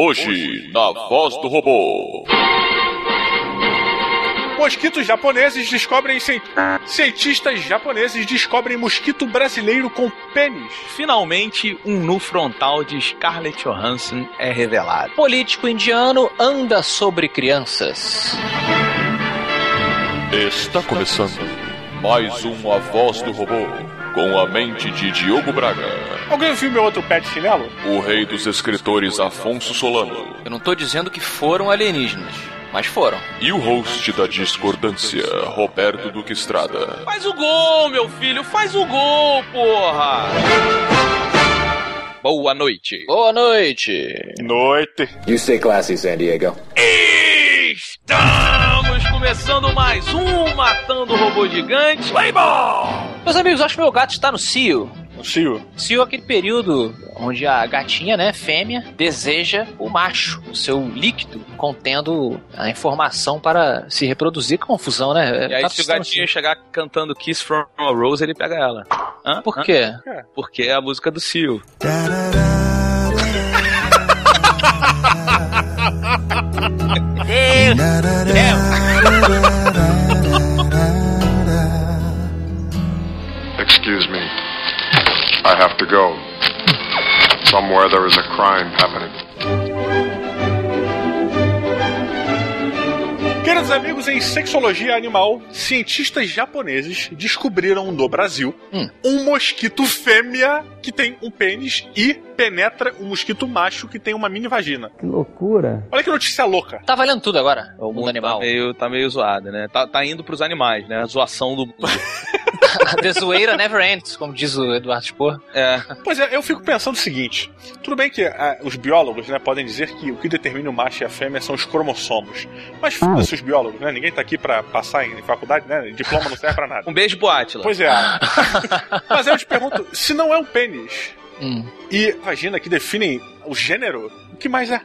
Hoje, na voz do robô. Mosquitos japoneses descobrem. cien- Cientistas japoneses descobrem mosquito brasileiro com pênis. Finalmente, um nu frontal de Scarlett Johansson é revelado. Político indiano anda sobre crianças. Está começando mais um A Voz do Robô, com a mente de Diogo Braga, Alguém viu meu outro pé de chinelo? o rei dos escritores Afonso Solano Eu não tô dizendo que foram alienígenas, mas foram. e o host da discordância, Roberto Duque Estrada. Faz o gol, meu filho, faz o gol, porra! Boa noite. Boa noite. Noite. You stay classy, San Diego. Estamos começando mais um Matando o Robô Gigante. Play ball! Meus amigos, acho que meu gato está no cio. O Cio. Cio é aquele período onde a gatinha, né, fêmea, deseja o macho, o seu líquido contendo a informação para se reproduzir. Que confusão, né? E aí, Gatos se o no gatinho cio. chegar cantando Kiss from a Rose, ele pega ela. Hã? Por Hã? quê? Porque é a música do Excuse me. I have to go. Somewhere there is a crime happening. Queridos amigos, em sexologia animal, cientistas japoneses descobriram no Brasil Hum. um mosquito fêmea que tem um pênis e penetra um mosquito macho que tem uma mini vagina. Que loucura. Olha que notícia louca. Tá valendo tudo agora, o mundo animal. Tá meio, tá meio zoado, né? Tá, tá indo pros animais, né? A zoação do mundo. The zoeira never ends, como diz o Eduardo Spor. é. Pois é, eu fico pensando o seguinte: tudo bem que ah, os biólogos né, podem dizer que o que determina o macho e a fêmea são os cromossomos. Mas foda-se os biólogos, né? Ninguém tá aqui pra passar em faculdade, né? Diploma não serve pra nada. Um beijo pro Atila. Pois é. Mas eu te pergunto: se não é um pênis Hum. e vagina que definem o gênero, o que mais é?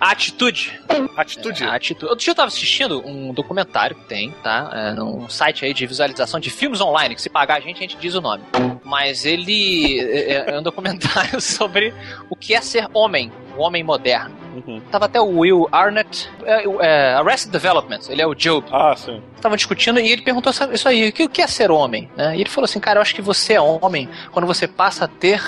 A atitude. Atitude? É, a atitude. Outro dia eu tava assistindo um documentário que tem, tá? É, num site aí de visualização de filmes online, que se pagar a gente, a gente diz o nome. Mas ele é, é um documentário sobre o que é ser homem, o homem moderno. Uhum. Tava até o Will Arnett, é, é, Arrested Development, ele é o Job. Ah, sim. Estavam discutindo e ele perguntou isso aí, o que, o que é ser homem? né? E ele falou assim, cara, eu acho que você é homem quando você passa a ter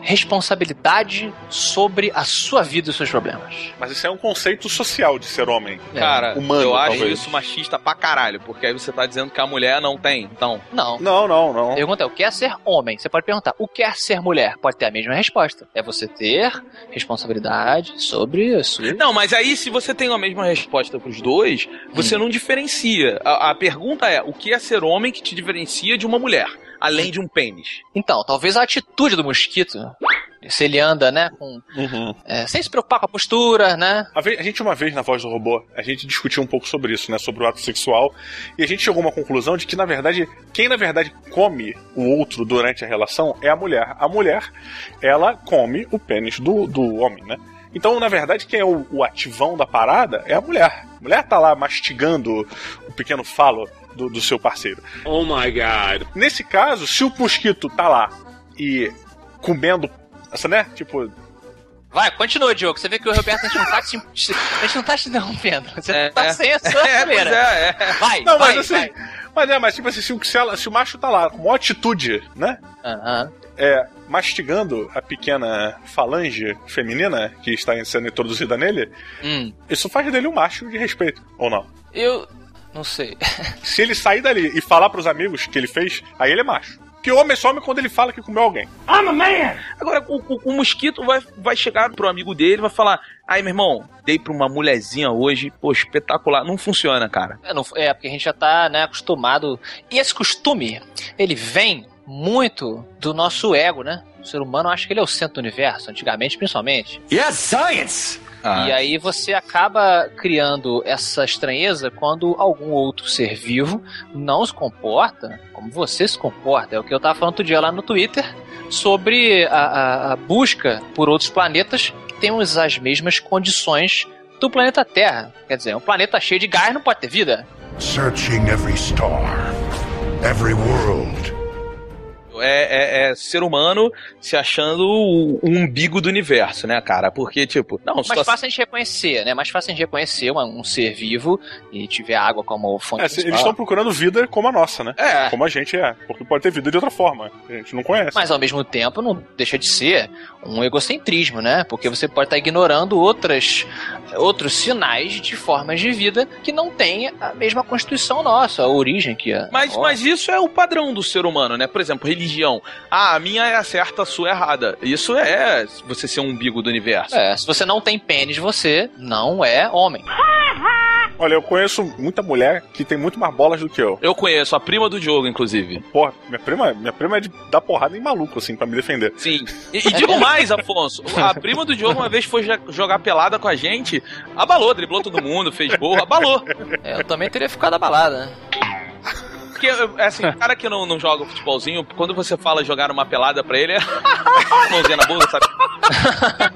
responsabilidade sobre a sua vida e os seus problemas. Mas isso é um conceito social de ser homem. Cara, humano, eu acho talvez. isso machista pra caralho, porque aí você tá dizendo que a mulher não tem. Então, Não. Não, não, não. Pergunta é, o que é ser homem? Você pode perguntar, o que é ser mulher? Pode ter a mesma resposta. É você ter responsabilidade sobre a sua... Não, mas aí se você tem a mesma resposta pros dois, você não diferencia. A, a pergunta é: o que é ser homem que te diferencia de uma mulher? Além de um pênis. Então, talvez a atitude do mosquito, se ele anda, né, com, Uhum. é, sem se preocupar com a postura, né? A, a gente, uma vez na Voz do Robô, a gente discutiu um pouco sobre isso, né? Sobre o ato sexual. E a gente chegou a uma conclusão de que, na verdade, quem na verdade come o outro durante a relação é a mulher. A mulher, ela come o pênis do, do homem, né? Então, na verdade, quem é o, o ativão da parada é a mulher. A mulher tá lá mastigando o pequeno falo do, do seu parceiro. Oh my god. Nesse caso, se o mosquito tá lá e comendo, essa, né? Tipo, Vai, continua, Diogo. Você vê que o Roberto a gente não tá te, a gente não tá te interrompendo. Você É, tá é. sem a sua É, primeira. é, é. Vai, Não, vai, mas assim. vai. Mas é, mas tipo assim, se, o- se, ela- se o macho tá lá com uma atitude, né? Aham. É, mastigando a pequena falange feminina que está sendo introduzida nele, Hum, isso faz dele um macho de respeito, ou não? eu não sei. Se ele sair dali e falar pros amigos que ele fez, aí ele é macho. Porque o homem some quando ele fala que comeu alguém. Agora, o, o- o mosquito vai, vai chegar pro amigo dele e vai falar: Ai, meu irmão, dei pra uma mulherzinha hoje, pô, espetacular. Não funciona, cara. É, não- é, porque a gente já tá né, acostumado. E esse costume, ele vem muito do nosso ego, né? O ser humano acha que ele é o centro do universo, antigamente principalmente. Yes, science! E aí você acaba criando essa estranheza quando algum outro ser vivo não se comporta como você se comporta. É o que eu tava falando outro dia lá no Twitter sobre a, a- a busca por outros planetas que tenham as mesmas condições do planeta Terra. Quer dizer, um planeta cheio de gás não pode ter vida. Searching every star, every world. É, é- é ser humano se achando o, o umbigo do universo, né, cara? Porque, tipo, não, Mais situação- fácil a gente reconhecer, né? Mais fácil a gente reconhecer uma- um ser vivo e tiver água como fonte É, se- eles principal. estão procurando vida como a nossa, né? É. Como a gente é. Porque pode ter vida de outra forma. A gente não conhece. Mas ao mesmo tempo não deixa de ser um egocentrismo, né? Porque você pode estar ignorando outras, outros sinais de formas de vida que não têm a mesma constituição nossa, a origem que é. Mas, mas isso é o padrão do ser humano, né? Por exemplo, religião. Ah, a minha é a certa, a sua é errada. Isso é você ser um umbigo do universo. É, se você não tem pênis, você não é homem. Olha, eu conheço muita mulher que tem muito mais bolas do que eu. Eu conheço a prima do Diogo, inclusive. Porra, minha prima, minha prima é de dar porrada em maluco, assim, pra me defender. Sim. E, e digo mais, Afonso. A prima do Diogo uma vez foi jogar pelada com a gente, abalou, driblou todo mundo, fez gol, abalou. É, eu também teria ficado abalada, né? Porque, assim, o cara que não, não joga futebolzinho, quando você fala jogar uma pelada pra ele, é. mãozinha na bunda, sabe?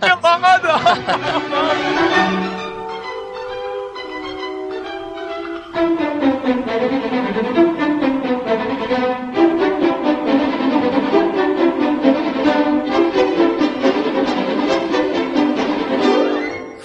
pelada!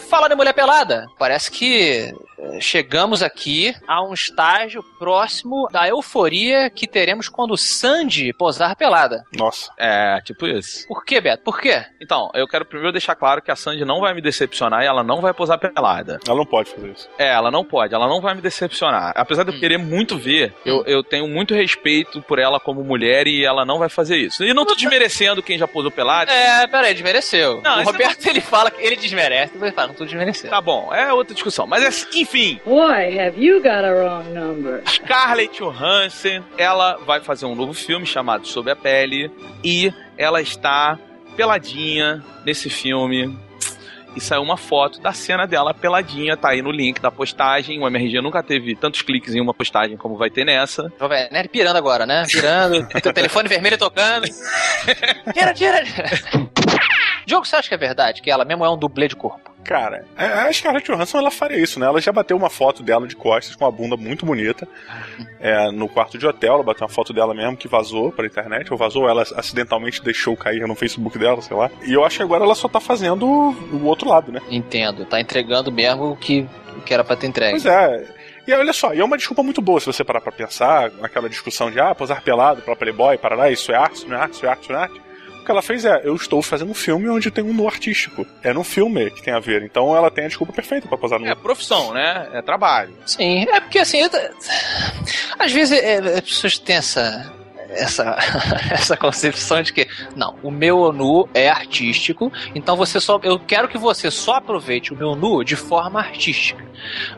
Fala de mulher pelada. Parece que chegamos aqui a um estágio próximo da euforia que teremos quando Sandy posar pelada. Nossa. É, tipo isso. Por quê, Beto? Por quê? Então, eu quero primeiro deixar claro que a Sandy não vai me decepcionar e ela não vai posar pelada. Ela não pode fazer isso. É, ela não pode, ela não vai me decepcionar. Apesar de eu querer muito ver, eu, eu tenho muito respeito por ela como mulher e ela não vai fazer isso. E não tô desmerecendo quem já posou pelada. É, peraí, desmereceu. Não, o esse Roberto, ele fala que ele desmerece, ele fala, não tô desmerecendo. Tá bom, é outra discussão. Mas é- enfim, Boy, have you got a wrong number. Scarlett Johansson, ela vai fazer um novo filme chamado Sob a Pele e ela está peladinha nesse filme. E saiu uma foto da cena dela peladinha, tá aí no link da postagem. O MRG nunca teve tantos cliques em uma postagem como vai ter nessa. Jovem Nerd pirando agora, né? Pirando, teu telefone vermelho tocando. Tira, tira. Diogo, você acha que é verdade que ela mesmo é um dublê de corpo? Cara, a a Scarlett Johansson ela faria isso, né? Ela já bateu uma foto dela de costas com uma bunda muito bonita é, no quarto de hotel. Ela bateu uma foto dela mesmo que vazou pra internet, ou vazou, ela acidentalmente deixou cair no Facebook dela, sei lá. E eu acho que agora ela só tá fazendo o outro lado, né? Entendo, tá entregando mesmo o que, o que era pra ter entregue. Pois é. E olha só, e é uma desculpa muito boa se você parar pra pensar, aquela discussão de ah, posar pelado pra Playboy, parará, isso é arte, isso não é arte, isso é arte, não é arte. O que ela fez é, eu estou fazendo um filme onde tem um nu artístico. É no filme que tem a ver. Então ela tem a desculpa perfeita pra posar no É profissão, né? É trabalho. Sim, é porque assim, eu- às vezes é, as pessoas têm essa, essa, essa concepção de que, não, o meu nu é artístico, então você só, eu quero que você só aproveite o meu nu de forma artística.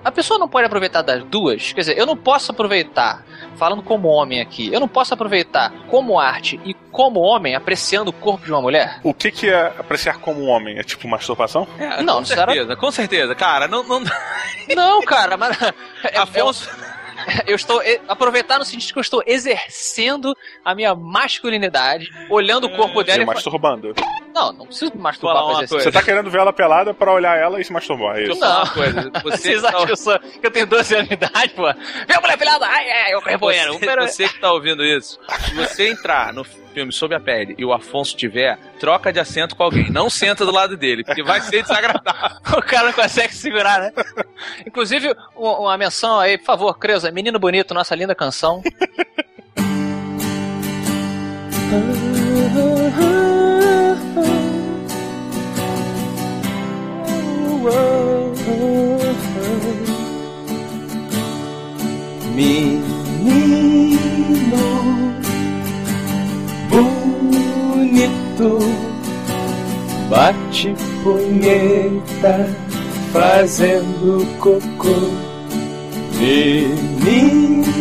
A pessoa não pode aproveitar das duas, quer dizer, eu não posso aproveitar, falando como homem aqui, eu não posso aproveitar como arte e como homem apreciando o corpo de uma mulher? O que, que é apreciar como homem? É tipo masturbação? É, Não, com certeza, com certeza. Cara, não. não... Não, cara, mas. é- Afonso. Eu estou. Aproveitar no sentido que eu estou exercendo a minha masculinidade, olhando o corpo dela E e. masturbando. Não, não preciso me masturbar pra coisa. Você tá querendo ver ela pelada pra olhar ela e se masturbar, é isso? Não. coisa. Você Vocês que acham tá- que eu, sou, que eu tenho 12 anos de idade, pô? Vem a mulher pelada! Ai, ai, eu reboendo. Você, você que tá ouvindo isso, se você entrar no filme Sob a Pele e o Afonso tiver, troca de assento com alguém. Não senta do lado dele, porque vai ser desagradável. O cara não consegue segurar, né? Inclusive, uma menção aí, por favor, Creuza, Menino Bonito, nossa linda canção. Menino bonito, bate punheta fazendo cocô. Menino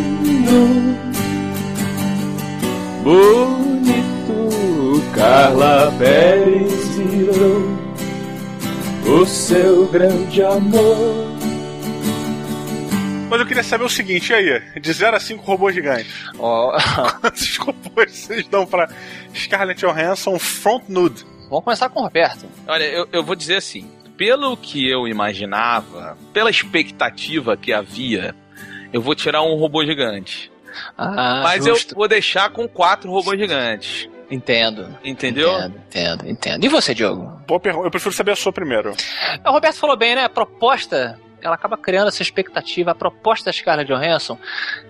bonito, Carla Pérez virou o seu grande amor. Mas eu queria saber o seguinte, e aí? De 0 a 5 robôs gigantes. Ó, Quantos robôs vocês dão pra Scarlett Johansson front nude? Vamos começar com o Roberto. Olha, eu, eu vou dizer assim, pelo que eu imaginava, pela expectativa que havia, eu vou tirar um robô gigante. Ah, Mas justo. eu vou deixar com quatro robôs gigantes. Entendo. Entendeu? Entendo, entendo, entendo. E você, Diogo? Boa pergunta. Eu prefiro saber a sua primeiro. O Roberto falou bem, né? A proposta, ela acaba criando essa expectativa. A proposta da Scarlett Johansson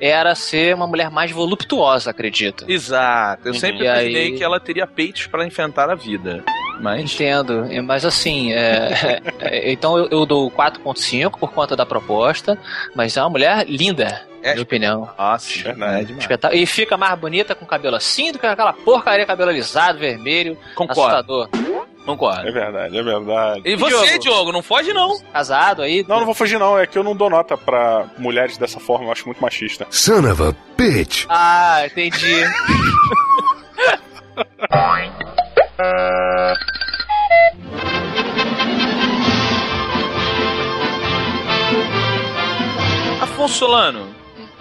era ser uma mulher mais voluptuosa, acredito. Exato. Eu sempre E aí- imaginei que ela teria peitos pra enfrentar a vida. Mas. Entendo, mas assim, é, é, então eu, eu dou 4.5 por conta da proposta, mas é uma mulher linda, É. minha opinião. Nossa, Verdade. é demais. Espetá- E fica mais bonita com cabelo assim do que aquela porcaria cabelo alisado, vermelho, Concordo, assustador. concordo. É verdade, é verdade. E você, Diogo, não foge não. Casado aí. Não, não vou fugir não. É que eu não dou nota pra mulheres dessa forma. Eu acho muito machista. Son of a bitch. Ah, entendi. Afonso Solano,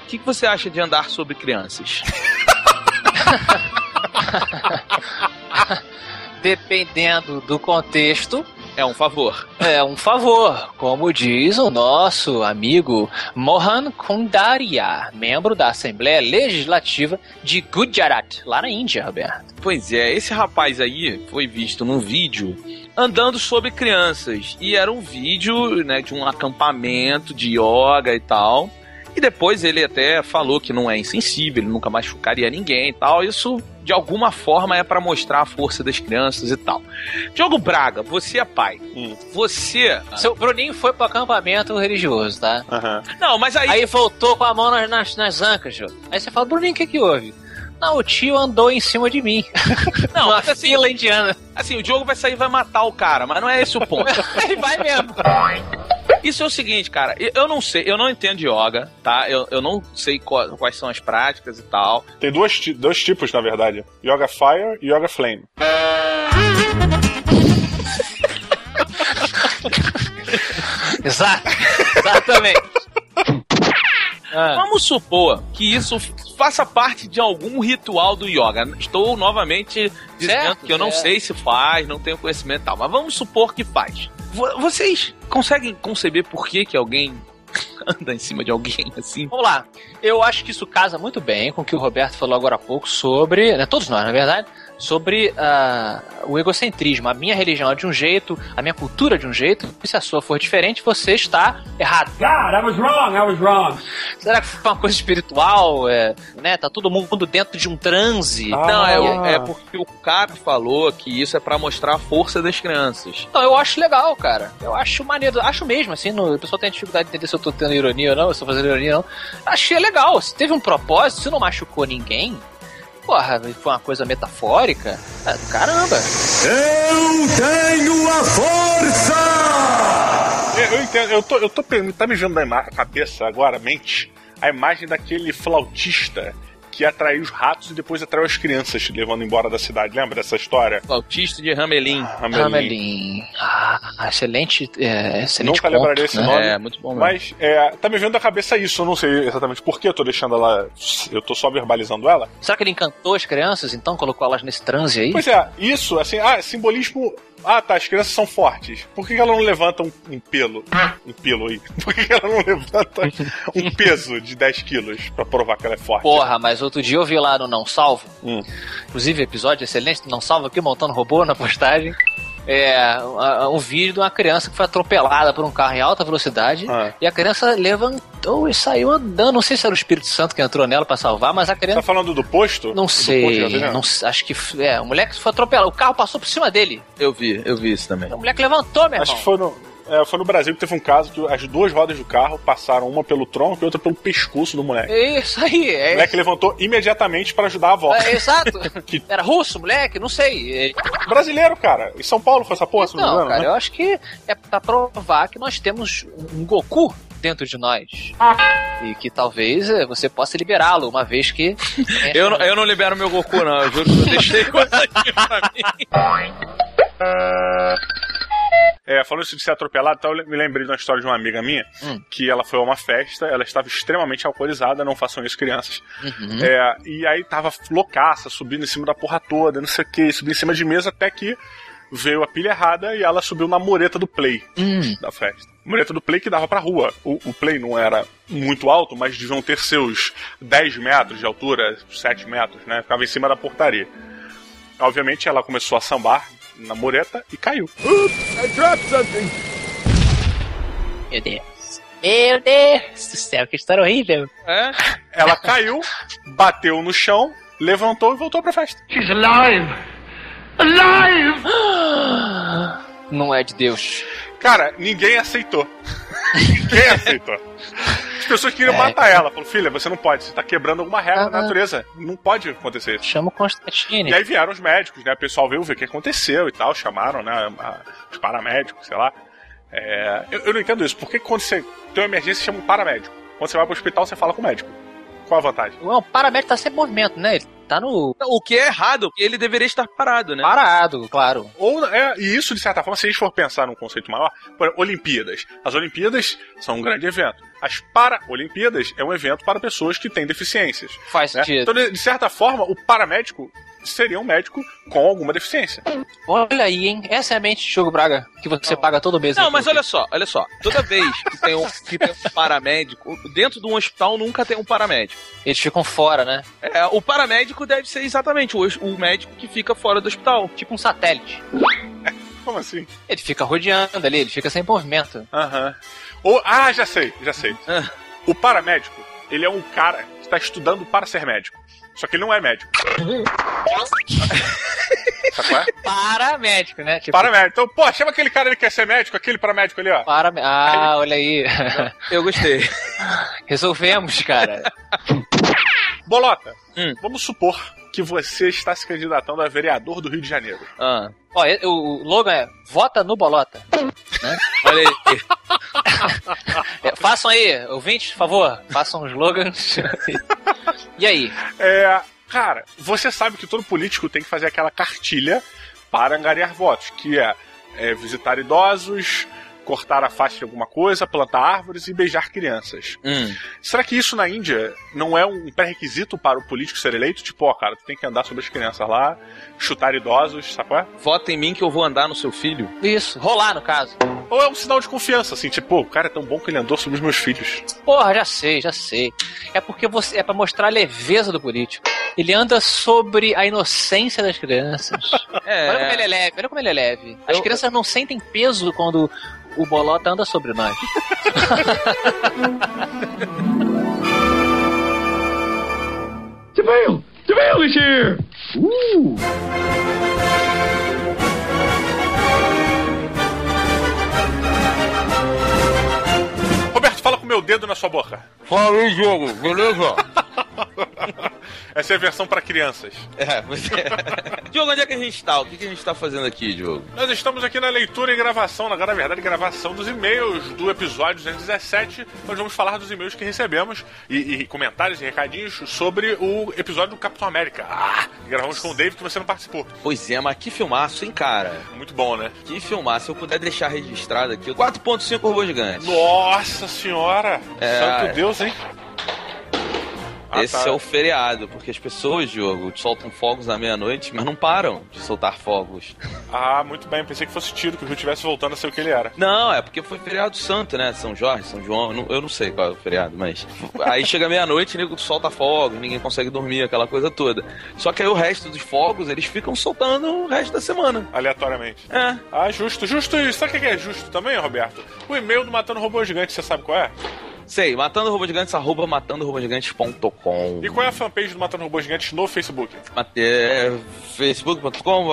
que, que você acha de andar sobre crianças? Dependendo do contexto, É um favor. é um favor, como diz o nosso amigo Mohan Kundaria, membro da Assembleia Legislativa de Gujarat, lá na Índia, Roberto. Pois é, esse rapaz aí foi visto num vídeo andando sobre crianças. E era um vídeo né, de um acampamento de yoga e tal. E depois ele até falou que não é insensível, ele nunca machucaria ninguém e tal. Isso, de alguma forma, é pra mostrar a força das crianças e tal. Diogo Braga, você é pai. Hum. Você. Seu Bruninho foi pro acampamento religioso, tá? Aham. Não, mas aí. Aí voltou com a mão nas, nas, nas ancas, Jô. Aí você fala, Bruninho, o que que houve? Não, o tio andou em cima de mim. Não, Uma mas assim, fila indiana. assim, o Diogo vai sair e vai matar o cara, mas não é esse o ponto. Ele vai mesmo. Isso é o seguinte, cara, eu- não sei, eu não entendo yoga, tá? Eu, eu não sei qua- quais são as práticas e tal. Tem duas, ti- dois tipos, na verdade. Yoga Fire e Yoga Flame. Exato. Exatamente. Ah, Vamos supor que isso faça parte de algum ritual do yoga. Estou novamente dizendo Certo, que eu não certo. sei se faz, não tenho conhecimento e tal, mas vamos supor que faz. Vo- Vocês conseguem conceber por que, que alguém anda em cima de alguém assim? Vamos lá. Eu acho que isso casa muito bem com o que o Roberto falou agora há pouco sobre, né, todos nós, na verdade, sobre ah, o egocentrismo. A minha religião é de um jeito, a minha cultura é de um jeito, e se a sua for diferente, você está errado. God, I was wrong. I was wrong. Será que foi uma coisa espiritual? É, né, tá todo mundo dentro de um transe? Ah. Não, é, é porque o cara falou que isso é pra mostrar a força das crianças. Então, eu acho legal, cara. Eu acho maneiro. Acho mesmo, assim, no, o pessoal tem dificuldade de entender se eu tô tendo ironia ou não, se eu tô fazendo ironia ou não. Achei legal. Se teve um propósito, se não machucou ninguém, porra, foi uma coisa metafórica. ah, Caramba. Eu tenho a força! Eu, eu entendo, eu tô, eu tô tá me vendo na cabeça agora, mente, a imagem daquele flautista que atraiu os ratos e depois atraiu as crianças, levando embora da cidade. Lembra dessa história? Autista de Ramelin. Hamelin. Hamelin. Ah, excelente, é, excelente Nunca conto, lembraria esse né? nome. É, muito bom mesmo. Mas é, tá me vendo da cabeça isso, eu não sei exatamente por que eu tô deixando ela. Eu tô só verbalizando ela. Será que ele encantou as crianças, então? Colocou elas nesse transe aí? Pois é, isso, assim, ah, simbolismo. Ah, tá, as crianças são fortes. Por que ela não levanta um, um pelo? Um pelo aí. Por que que ela não levanta um peso de 10 quilos pra provar que ela é forte? Porra, mas outro dia eu vi lá no Não Salvo, Hum. inclusive episódio excelente do Não Salvo aqui, montando robô na postagem. É, um vídeo de uma criança que foi atropelada por um carro em alta velocidade Ah. e a criança levantou e saiu andando. Não sei se era o Espírito Santo que entrou nela pra salvar, mas a Tá criança. falando do posto? Não Do posto sei, gasolina? não sei, acho que é, o moleque foi atropelado. O carro passou por cima dele. Eu vi, eu vi isso também. O moleque levantou, meu Acho irmão. que foi no, é, foi no Brasil que teve um caso que as duas rodas do carro passaram, uma pelo tronco e outra pelo pescoço do moleque. É isso aí, O é, moleque levantou imediatamente pra ajudar a avó. é exato. Que- Era russo, moleque? Não sei. É, Brasileiro, cara. Em São Paulo foi essa porra, se não me Não, engano, cara, né? eu acho que é pra provar que nós temos um Goku dentro de nós. E que talvez eh, você possa liberá-lo, uma vez que. Eu, não- eu não libero meu Goku, não. Eu juro que eu deixei coisa aqui pra mim. É, falando isso de ser atropelado, então eu me lembrei de uma história de uma amiga minha, Hum. que ela foi a uma festa, ela estava extremamente alcoolizada, não façam isso, crianças. Uhum. É, e aí tava loucaça, subindo em cima da porra toda, não sei o que, subindo em cima de mesa, até que veio a pilha errada e ela subiu na mureta do play Hum. da festa. Mureta do play que dava pra rua. O, o play não era muito alto, mas deviam ter seus 10 metros de altura, 7 metros, né? Ficava em cima da portaria. Obviamente ela começou a sambar na mureta e caiu. I dropped something. Meu Deus. Meu Deus do céu, que história horrível. É? Ela caiu, bateu no chão, levantou e voltou pra festa. She's alive! Alive! Não é de Deus. Cara, ninguém aceitou. ninguém aceitou. As pessoas queriam É. matar ela. Falou, filha, você não pode, você tá quebrando alguma regra da Ah. natureza. Não pode acontecer isso. Chama o Constantine. E aí vieram os médicos, né? O pessoal veio ver o que aconteceu e tal, chamaram, né? Os paramédicos, sei lá. É, eu, eu não entendo isso. Por que quando você tem uma emergência, chama um paramédico? Quando você vai pro hospital, você fala com o médico. Qual a vantagem? Não, o paramédico tá sem movimento, né? Ele tá no. O que é errado, ele deveria estar parado, né? Parado, claro. Ou, é, e isso, de certa forma, se a gente for pensar num conceito maior, por exemplo, Olimpíadas. As Olimpíadas são um grande evento. As Paralimpíadas é um evento para pessoas que têm deficiências. Faz né? sentido. Então, de certa forma, o paramédico seria um médico com alguma deficiência. Olha aí, hein? Essa é a mente de Diogo Braga, que você paga todo mês. Não, aí mas olha só, olha só. Toda vez que tem um, que tem um paramédico, dentro de um hospital nunca tem um paramédico. Eles ficam fora, né? É, o paramédico deve ser exatamente o, o médico que fica fora do hospital. Tipo um satélite. Como assim? Ele fica rodeando ali, ele fica sem movimento. Aham. Ou, ah, já sei, já sei. Ah. O paramédico, ele é um cara que está estudando para ser médico. Só que ele não é médico. Qual é? Paramédico, né? Tipo, Paramédico. Então, pô, chama aquele cara que quer ser médico, aquele paramédico ali, ó. para... Ah, olha aí. Eu gostei. Resolvemos, cara. Bolota, Hum. vamos supor que você está se candidatando a vereador do Rio de Janeiro. Ah, Ó, o slogan é Vota no Bolota. olha aí. É, façam aí, ouvintes, por favor, façam slogans. e aí? É, cara, você sabe que todo político tem que fazer aquela cartilha para angariar votos, que é, é visitar idosos, cortar a face de alguma coisa, plantar árvores e beijar crianças. Hum. Será que isso na Índia não é um pré-requisito para o político ser eleito? Tipo, ó, cara, tu tem que andar sobre as crianças lá, chutar idosos, sabe qual é? Vota em mim que eu vou andar no seu filho. Isso, rolar no caso. Ou é um sinal de confiança, assim, tipo, pô, o cara é tão bom que ele andou sobre os meus filhos. Porra, já sei, já sei. É porque você é pra mostrar a leveza do político. Ele anda sobre a inocência das crianças. É. Olha como ele é leve, olha como ele é leve. As Eu- crianças não sentem peso quando o bolota anda sobre nós. DeVille! DeVille is here! Ooh! Roberto, fala com o meu dedo na sua boca. Fala aí, jogo, beleza? Essa é a versão para crianças. É, você... Diogo, onde é que a gente tá? O que, que a gente tá fazendo aqui, Diogo? Nós estamos aqui na leitura e gravação, na na verdade, gravação dos e-mails do episódio 217. Nós vamos falar dos e-mails que recebemos e, e comentários e recadinhos sobre o episódio do Capitão América. Ah, gravamos com o David que você não participou. Pois é, mas que filmaço, hein, cara? Muito bom, né? Que filmaço. Se eu puder deixar registrado aqui, 4.5 robô gigante. Nossa senhora! É, Santo é. Deus, hein? Ah, Esse tá. é o feriado, porque as pessoas, Diogo, soltam fogos na meia-noite, mas não param de soltar fogos. Ah, muito bem. Pensei que fosse tiro, que o Rio estivesse voltando a ser o que ele era. Não, é porque foi feriado santo, né? São Jorge, São João, eu não- eu não sei qual é o feriado, mas. Aí chega meia-noite, nego solta fogos, ninguém consegue dormir, aquela coisa toda. Só que aí o resto dos fogos, eles ficam soltando o resto da semana. Aleatoriamente. É. Ah, justo, justo isso. Sabe o que é justo também, Roberto? O e-mail do Matando Robô Gigante, você sabe qual é? Sei, matando robô gigantes, arroba matandorobogigantes.com. E qual é a fanpage do Matando Robô Gigante no Facebook? É, facebook.com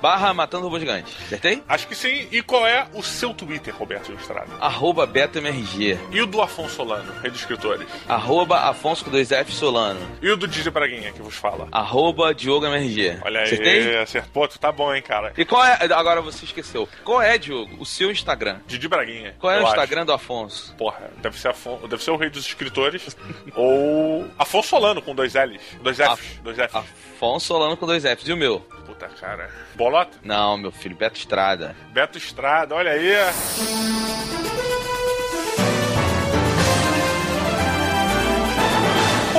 barra matando robô gigante. Acertei? Acho que sim. E qual é o seu Twitter, Roberto Ilustrado? Arroba BetoMRG. E o do Afonso Solano, rei dos escritores? Arroba Afonso com dois F Solano. E o do Didi Braguinha, que vos fala? Arroba Diogo MRG. Olha aí, Acertei? acertou. Tu tá bom, hein, cara? E qual é. Agora você esqueceu. Qual é, Diogo, o seu Instagram? Didi Braguinha. Qual é o acho. Instagram do Afonso? Porra, deve ser, Deve ser o rei dos escritores. ou Afonso Solano com dois L's. Dois F's. Dois F's. Afonso Solano com dois Fs. E o meu? Puta cara. Bolota? Não, meu filho, Beto Estrada. Beto Estrada, olha aí.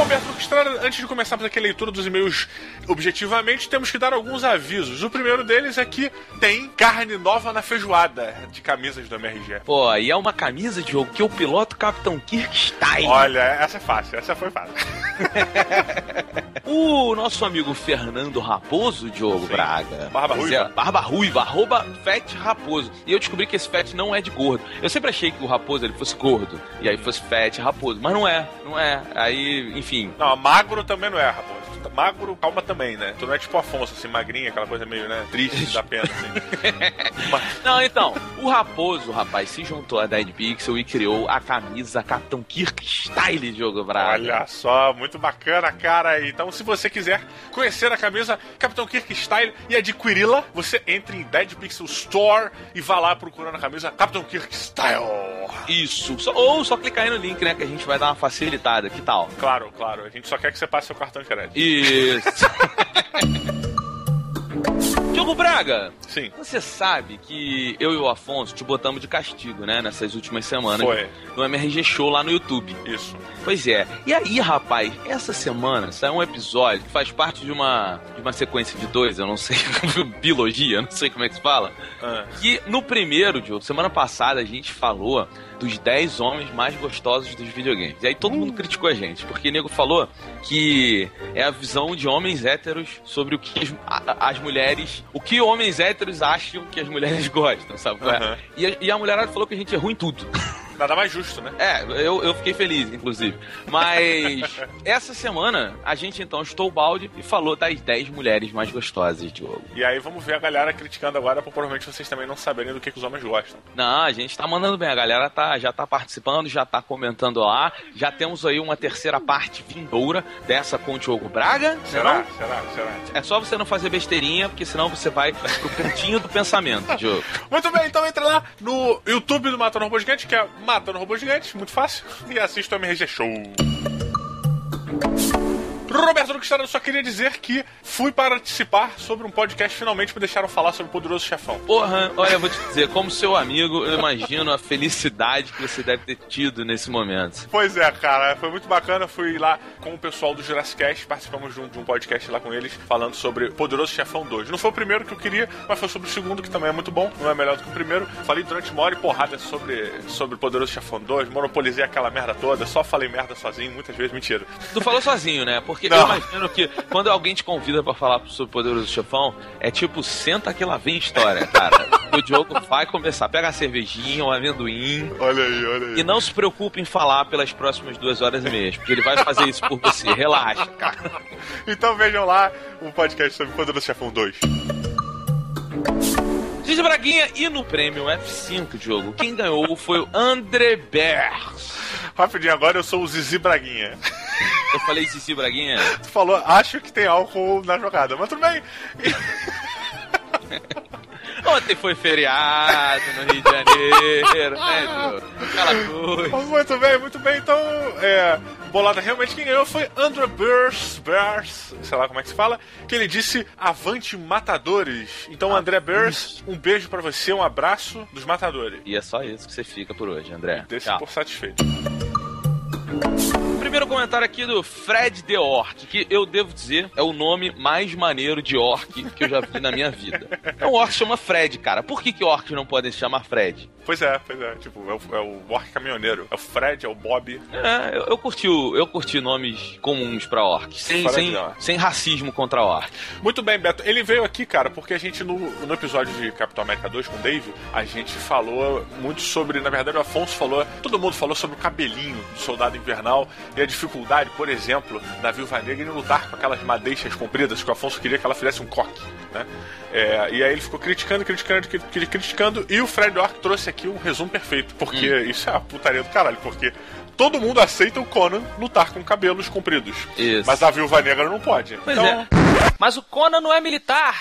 Roberto, antes de começarmos aqui a leitura dos e-mails objetivamente, temos que dar alguns avisos. O primeiro deles é que tem carne nova na feijoada de camisas do MRG. Pô, e é uma camisa de jogo que eu piloto Capitão Kirk Style. Olha, essa é fácil, essa foi fácil. O nosso amigo Fernando Raposo, Diogo Sim. Braga. Barba Ruiva. é, Barba Ruiva, arroba Fat Raposo. E eu descobri que esse Fat não é de gordo. Eu sempre achei que o Raposo ele fosse gordo. E aí fosse Fat Raposo. Mas não é, não é. Aí, enfim. Não, magro também não é, raposo. Magro, calma também, né? Tu não é tipo Afonso, assim, magrinha, aquela coisa meio, né? Triste da pena, assim. Mas- Não, então, o Raposo, rapaz, se juntou a Dead Pixel e criou a camisa Capitão Kirk Style, Diogo Braga. Olha só, muito bacana, cara. Então, se você quiser conhecer a camisa Capitão Kirk Style e adquiri-la, você entre em Dead Pixel Store e vá lá procurando a camisa Capitão Kirk Style. Isso. Ou só clicar aí no link, né? Que a gente vai dar uma facilitada. Que tal? Claro, claro. A gente só quer que você passe seu cartão de crédito. Isso. Diogo Braga, Sim. você sabe que eu e o Afonso te botamos de castigo, né? Nessas últimas semanas. Foi. No MRG Show lá no YouTube. Isso. Pois é. E aí, rapaz, essa semana saiu um episódio que faz parte de uma, de uma sequência de dois, eu não sei, biologia, não sei como é que se fala. Ah, Que no primeiro, Diogo, semana passada a gente falou dos 10 homens mais gostosos dos videogames. E aí todo mundo criticou a gente, porque o nego falou que é a visão de homens héteros sobre o que as, a- as mulheres. O que homens héteros acham que as mulheres gostam, sabe? Aham. E, a, e a mulherada falou que a gente é ruim em tudo. Nada mais justo, né? É, eu, eu fiquei feliz, inclusive. Mas essa semana a gente então estou o balde e falou das 10 mulheres mais gostosas, Diogo. E aí vamos ver a galera criticando agora, por provavelmente vocês também não saberem do que, que os homens gostam. Não, a gente tá mandando bem, a galera tá, já tá participando, já tá comentando lá. Já temos aí uma terceira parte vindoura dessa com o Diogo Braga. Será? Não? Será? Será? É só você não fazer besteirinha, porque senão você vai pro cantinho do pensamento, Diogo. Muito bem, então entra lá no YouTube do Matando Robô Gigante, que é Matando Robô Gigante, muito fácil, e assista o MRG Show. Roberto eu só queria dizer que fui participar sobre um podcast, finalmente me deixaram falar sobre o Poderoso Chefão. Porra, olha, eu vou te dizer, como seu amigo, eu imagino a felicidade que você deve ter tido nesse momento. Pois é, cara, foi muito bacana. Fui lá com o pessoal do Jurassic Cast, participamos de um, de um podcast lá com eles, falando sobre Poderoso Chefão 2. Não foi o primeiro que eu queria, mas foi sobre o segundo, que também é muito bom, não é melhor do que o primeiro. Falei durante uma hora e porrada sobre, sobre Poderoso Chefão 2, monopolizei aquela merda toda, só falei merda sozinho, muitas vezes, mentira. Tu falou sozinho, né? Porque Não. eu imagino que quando alguém te convida pra falar sobre o Poderoso Chefão, é tipo, senta que lá vem história, cara. o Diogo vai começar, pega a cervejinha, um amendoim. Olha aí, olha aí. E não se preocupe em falar pelas próximas duas horas e meia, porque ele vai fazer isso por você. Relaxa, cara. Então vejam lá o podcast sobre Poderoso Chefão 2. Gigi Braguinha e no prêmio F5, Diogo, quem ganhou foi o André Bers. Rapidinho, agora eu sou o Zizi Braguinha. Eu falei Zizi Braguinha? Tu falou, acho que tem álcool na jogada, mas tudo bem. Ontem foi feriado no Rio de Janeiro, né? Aquela coisa. Muito bem, muito bem. Então, é, bolada realmente quem ganhou foi Andrew Burrs, Burrs, sei lá como é que se fala, que ele disse Avante Matadores. Então, André Burrs, um beijo pra você, um abraço dos Matadores. E é só isso que você fica por hoje, André. Tchau. por satisfeito. Primeiro comentário aqui do Fred The Orc, que eu devo dizer é o nome mais maneiro de orc que eu já vi na minha vida. É um orc que chama Fred, cara. Por que, que orcs não podem se chamar Fred? Pois é, pois é. Tipo, é o, é o Orc Caminhoneiro. É o Fred, é o Bob. É, eu, eu curti, o- eu curti nomes comuns pra orcs, sem, sem, sem racismo contra orc. Muito bem, Beto. Ele veio aqui, cara, porque a gente, no, no episódio de Capitão América 2 com o Dave, a gente falou muito sobre. Na verdade, o Afonso falou. Todo mundo falou sobre o cabelinho do soldado invernal e a dificuldade, por exemplo, da Viúva Negra em lutar com aquelas madeixas compridas que o Afonso queria que ela fizesse um coque, né? É, e aí ele ficou criticando, criticando, cri- cri- criticando, e o Fred Orc trouxe aqui um resumo perfeito, porque isso é a putaria do caralho, porque. Todo mundo aceita o Conan lutar com cabelos compridos. Isso. Mas a viúva negra não pode. Pois então, é. Mas o Conan não é militar.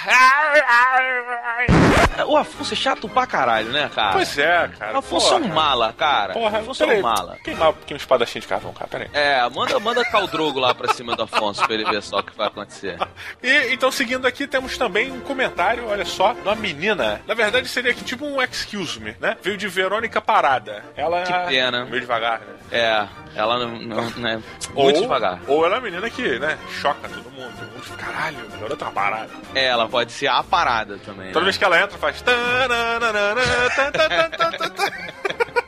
O Afonso é chato pra caralho, né, cara? Pois é, cara. O Afonso é um mala, cara. Porra, Afonso é um mala. Queimar um pouquinho de espadachim de carvão, cara, peraí. É, manda, manda Caldrogo lá pra cima do Afonso pra ele ver só o que vai acontecer. E então, seguindo aqui, temos também um comentário, olha só, de uma menina. Na verdade, seria aqui tipo um excuse me, né? Veio de Verônica Parada. Ela. Que pena. Meio devagar, né? É, ela não, não né, Ou, muito devagar. ou ela é a menina que, né, choca todo mundo. Todo mundo fica, caralho, garota parada. É, ela pode ser a parada também. Toda né? vez que ela entra, faz.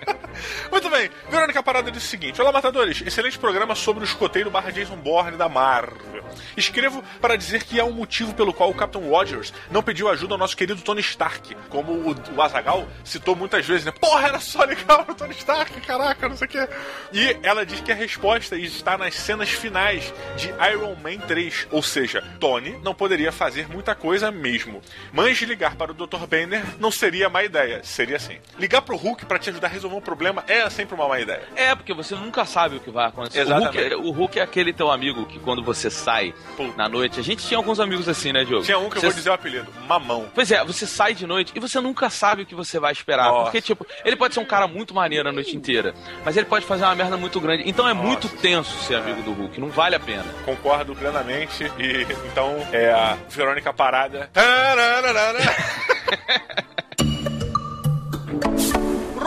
Muito bem, Verônica Parada disse o seguinte: Olá, matadores, excelente programa sobre o escoteiro barra Jason Bourne da Marvel. Escrevo para dizer que há um motivo pelo qual o Captain Rogers não pediu ajuda ao nosso querido Tony Stark, como o, o Azagal citou muitas vezes, né? Porra, era só ligar o Tony Stark, caraca, não sei o quê. E ela diz que a resposta está nas cenas finais de Iron Man 3, ou seja, Tony não poderia fazer muita coisa mesmo. Mas ligar para o Dr. Banner não seria má ideia, seria sim. Ligar pro Hulk para te ajudar a resolver um problema é sempre uma má ideia. É, porque você nunca sabe o que vai acontecer. O Hulk, Exatamente. é- o Hulk é aquele teu amigo que quando você sai na noite. A gente tinha alguns amigos assim, né, Diogo? Tinha um que eu Você- vou dizer o apelido, Mamão. Pois é, você sai de noite e você nunca sabe o que você vai esperar. Nossa. Porque, tipo, ele pode ser um cara muito maneiro a noite inteira, mas ele pode fazer uma merda muito grande. Então é muito tenso ser amigo do Hulk, não vale a pena. Concordo plenamente. E então é a Verônica Parada.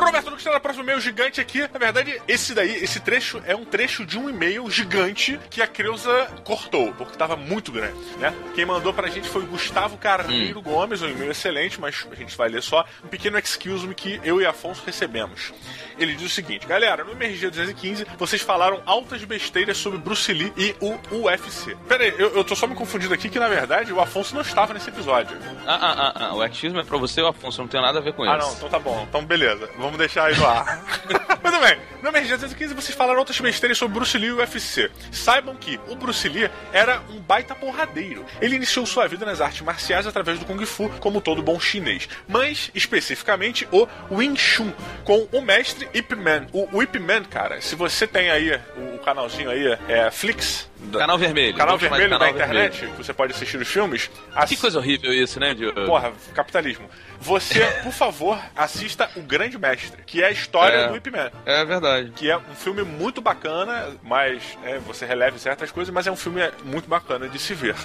Roberto Lucas está na próxima e-mail gigante aqui. Na verdade, esse daí, esse trecho é um trecho de um e-mail gigante que a Creuza cortou, porque estava muito grande, né? Quem mandou pra gente foi o Gustavo Carneiro Gomes, um e-mail excelente, mas a gente vai ler só um pequeno excuse me que eu e Afonso recebemos. Ele diz o seguinte: Galera, no MRG 215, vocês falaram altas besteiras sobre Bruce Lee e o UFC. Pera aí, eu, eu tô só me confundindo aqui que na verdade o Afonso não estava nesse episódio. Ah, ah, ah, ah, o achismo é pra você, o Afonso, não tem nada a ver com Ah, isso. não, então tá bom. Então beleza. Vamos deixar aí no ar. Muito bem. No MRG 215 vocês falaram outras besteiras sobre Bruce Lee e UFC. Saibam que o Bruce Lee era um baita porradeiro. Ele iniciou sua vida nas artes marciais através do Kung Fu, como todo bom chinês. Mas, especificamente, o Wing Chun, com o mestre Ip Man. O, o Ip Man, cara, se você tem aí o, o canalzinho aí, é Flix... da- Canal vermelho. Canal vermelho da canal vermelho. internet, que você pode assistir os filmes. Que assi- coisa horrível isso, né, Diogo? Porra, capitalismo. Você, por favor, assista O Grande Mestre, que é a história É. do Ip Man. É verdade. Que é um filme muito bacana, mas é, você releve certas coisas, mas é um filme muito bacana de se ver.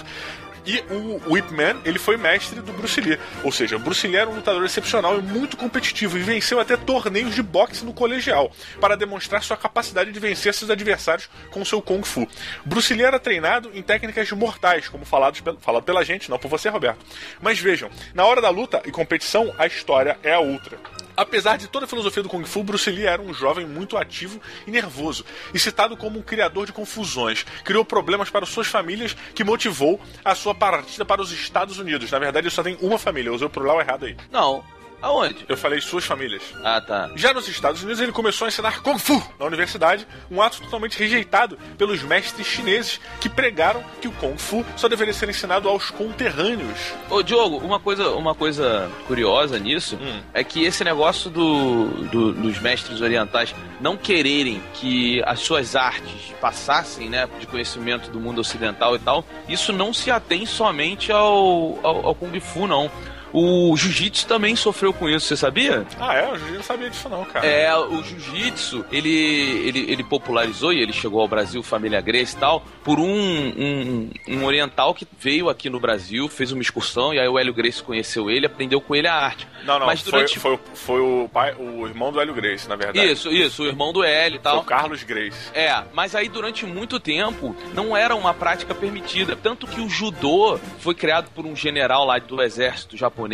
E o, Ip Man, ele foi mestre do Bruce Lee. Ou seja, Bruce Lee era um lutador excepcional e muito competitivo e venceu até torneios de boxe no colegial para demonstrar sua capacidade de vencer seus adversários com seu Kung Fu. Bruce Lee era treinado em técnicas mortais, como falados pel- falado pela gente, não por você, Roberto. Mas vejam, na hora da luta e competição, a história é a outra. Apesar de toda a filosofia do Kung Fu, Bruce Lee era um jovem muito ativo e nervoso, e citado como um criador de confusões. Criou problemas para suas famílias, que motivou a sua partida para os Estados Unidos. Na verdade, ele só tem uma família, eu usei o plural errado aí. Não. Aonde? Eu falei suas famílias. Ah, tá. Já nos Estados Unidos, ele começou a ensinar Kung Fu na universidade, um ato totalmente rejeitado pelos mestres chineses que pregaram que o Kung Fu só deveria ser ensinado aos conterrâneos. Ô, Diogo, uma coisa, uma coisa curiosa nisso Hum. é que esse negócio do, do- dos mestres orientais não quererem que as suas artes passassem, né, de conhecimento do mundo ocidental e tal, isso não se atém somente ao, ao, ao Kung Fu, não. O Jiu-Jitsu também sofreu com isso, você sabia? Ah, é? Eu não sabia disso não, cara. É, o jiu-jitsu, ele, ele, ele popularizou e ele chegou ao Brasil, família Grace e tal, por um, um, um oriental que veio aqui no Brasil, fez uma excursão, e aí o Hélio Grace conheceu ele, aprendeu com ele a arte. Não, não, Mas foi, durante... foi, foi o pai, o irmão do Hélio Grace, na verdade. Isso, isso, o irmão do Hélio e Foi tal. o Carlos Grace. É, mas aí durante muito tempo não era uma prática permitida. Tanto que o judô foi criado por um general lá do exército japonês,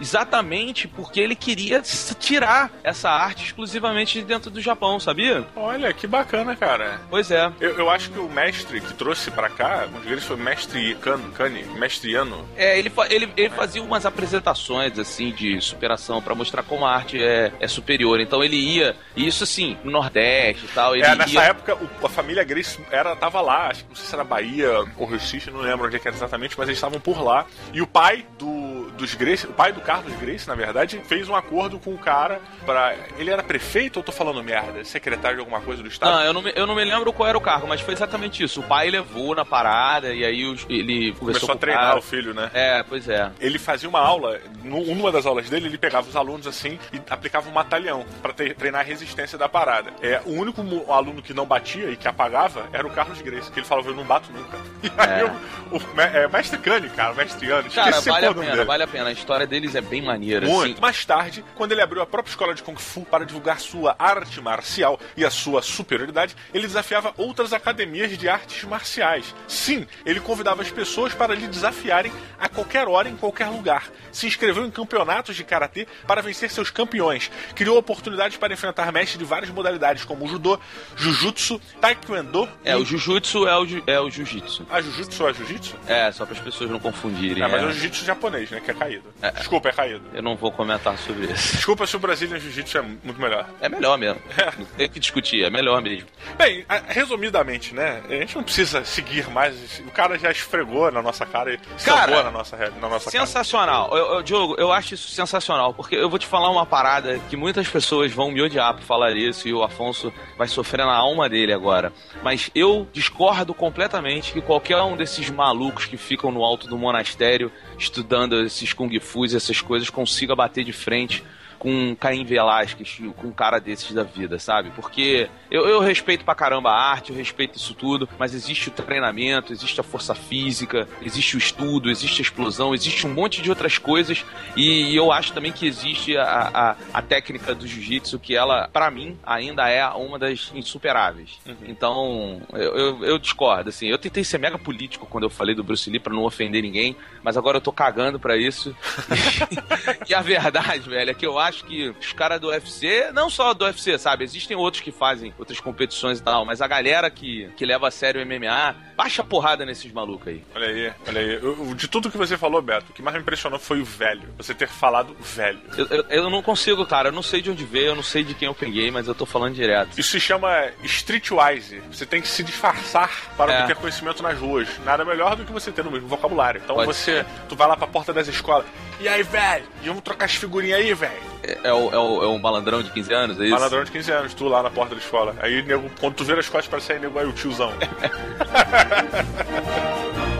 exatamente porque ele queria tirar essa arte exclusivamente de dentro do Japão, sabia? Olha, que bacana, cara. Pois é. Eu, eu acho que o mestre que trouxe pra cá, um deles foi o mestre Kano, Kani, mestre Yano. É, ele, ele, ele fazia umas apresentações assim de superação pra mostrar como a arte é, é superior. Então ele ia, e isso assim, no Nordeste e tal. Ele É, nessa ia... época o- a família Grace era, tava lá, acho que não sei se era Bahia ou Recife, não lembro onde é que era exatamente, mas eles estavam por lá. E o pai do, dos Grace, o pai do Carlos Grace, na verdade, fez um acordo com o cara pra. Ele era prefeito ou tô falando merda? Secretário de alguma coisa do estado? Não, eu não, me, eu não me lembro qual era o cargo, mas foi exatamente isso. O pai levou na parada e aí os- ele Começou com a treinar cara. o filho, né? É, pois é. Ele fazia uma aula, nu- numa das aulas dele, ele pegava os alunos assim e aplicava um matalhão te- treinar a resistência da parada. É, o único aluno que não batia e que apagava era o Carlos Grace, que ele falava, eu não bato nunca. E aí É. o, o é, mestre Cane, cara, o mestre Ano, Cara, vale o a pena, dele. vale a pena. A história deles é bem maneira. Muito. Assim. Mais tarde, quando ele abriu a própria escola de Kung Fu para divulgar sua arte marcial e a sua superioridade, ele desafiava outras academias de artes marciais. Sim, ele convidava as pessoas para lhe desafiarem a qualquer hora, em qualquer lugar. Se inscreveu em campeonatos de karatê para vencer seus campeões. Criou oportunidades para enfrentar mestres de várias modalidades, como judô, jujutsu, taekwondo. É, e... o Jujutsu é o, ju- é o Jiu-Jitsu. A jujutsu é jiu-jitsu? É, só para as pessoas não confundirem. É, mas é é. o jiu-jitsu japonês, né? Que é caído. Desculpa, é caído. Eu não vou comentar sobre isso. Desculpa se o Brazilian Jiu-Jitsu é muito melhor. É melhor mesmo. Não tem que discutir, é melhor mesmo. Bem, resumidamente, né? A gente não precisa seguir mais. O cara já esfregou na nossa cara e Cara, na nossa, na nossa cara. Sensacional. Eu, eu, Diogo, eu acho isso sensacional, porque eu vou te falar uma parada que muitas pessoas vão me odiar por falar isso e o Afonso vai sofrer na alma dele agora. Mas eu discordo completamente que qualquer um desses malucos que ficam no alto do monastério estudando esses kung fus essas coisas consiga bater de frente com um Caim Velasquez, com um cara desses da vida, sabe? Porque eu, eu respeito pra caramba a arte, eu respeito isso tudo, mas existe o treinamento, existe a força física, existe o estudo, existe a explosão, existe um monte de outras coisas e eu acho também que existe a, a, a técnica do jiu-jitsu que ela, pra mim, ainda é uma das insuperáveis. Então, eu, eu, eu discordo, assim. Eu tentei ser mega político quando eu falei do Bruce Lee pra não ofender ninguém, mas agora eu tô cagando pra isso. e a verdade, velho, é que eu acho que os caras do UFC, não só do UFC, sabe? Existem outros que fazem outras competições e tal, mas a galera que, que leva a sério o MMA, baixa porrada nesses malucos aí. Olha aí, olha aí. Eu- de tudo que você falou, Beto, o que mais me impressionou foi o velho. Você ter falado velho. Eu, eu, eu não consigo, cara, eu não sei de onde veio, eu não sei de quem eu peguei, mas eu tô falando direto. Isso se chama streetwise. Você tem que se disfarçar para É. obter conhecimento nas ruas. Nada melhor do que você ter no mesmo vocabulário. Então Pode você, tu vai lá pra porta das escolas. E aí, velho? E vamos trocar as figurinhas aí, velho? É, é o, é, o, é um malandrão de 15 anos, é isso? Malandrão de 15 anos, tu lá na porta da escola. Aí, nego, quando tu vira as costas pra sair, nego, aí o tiozão.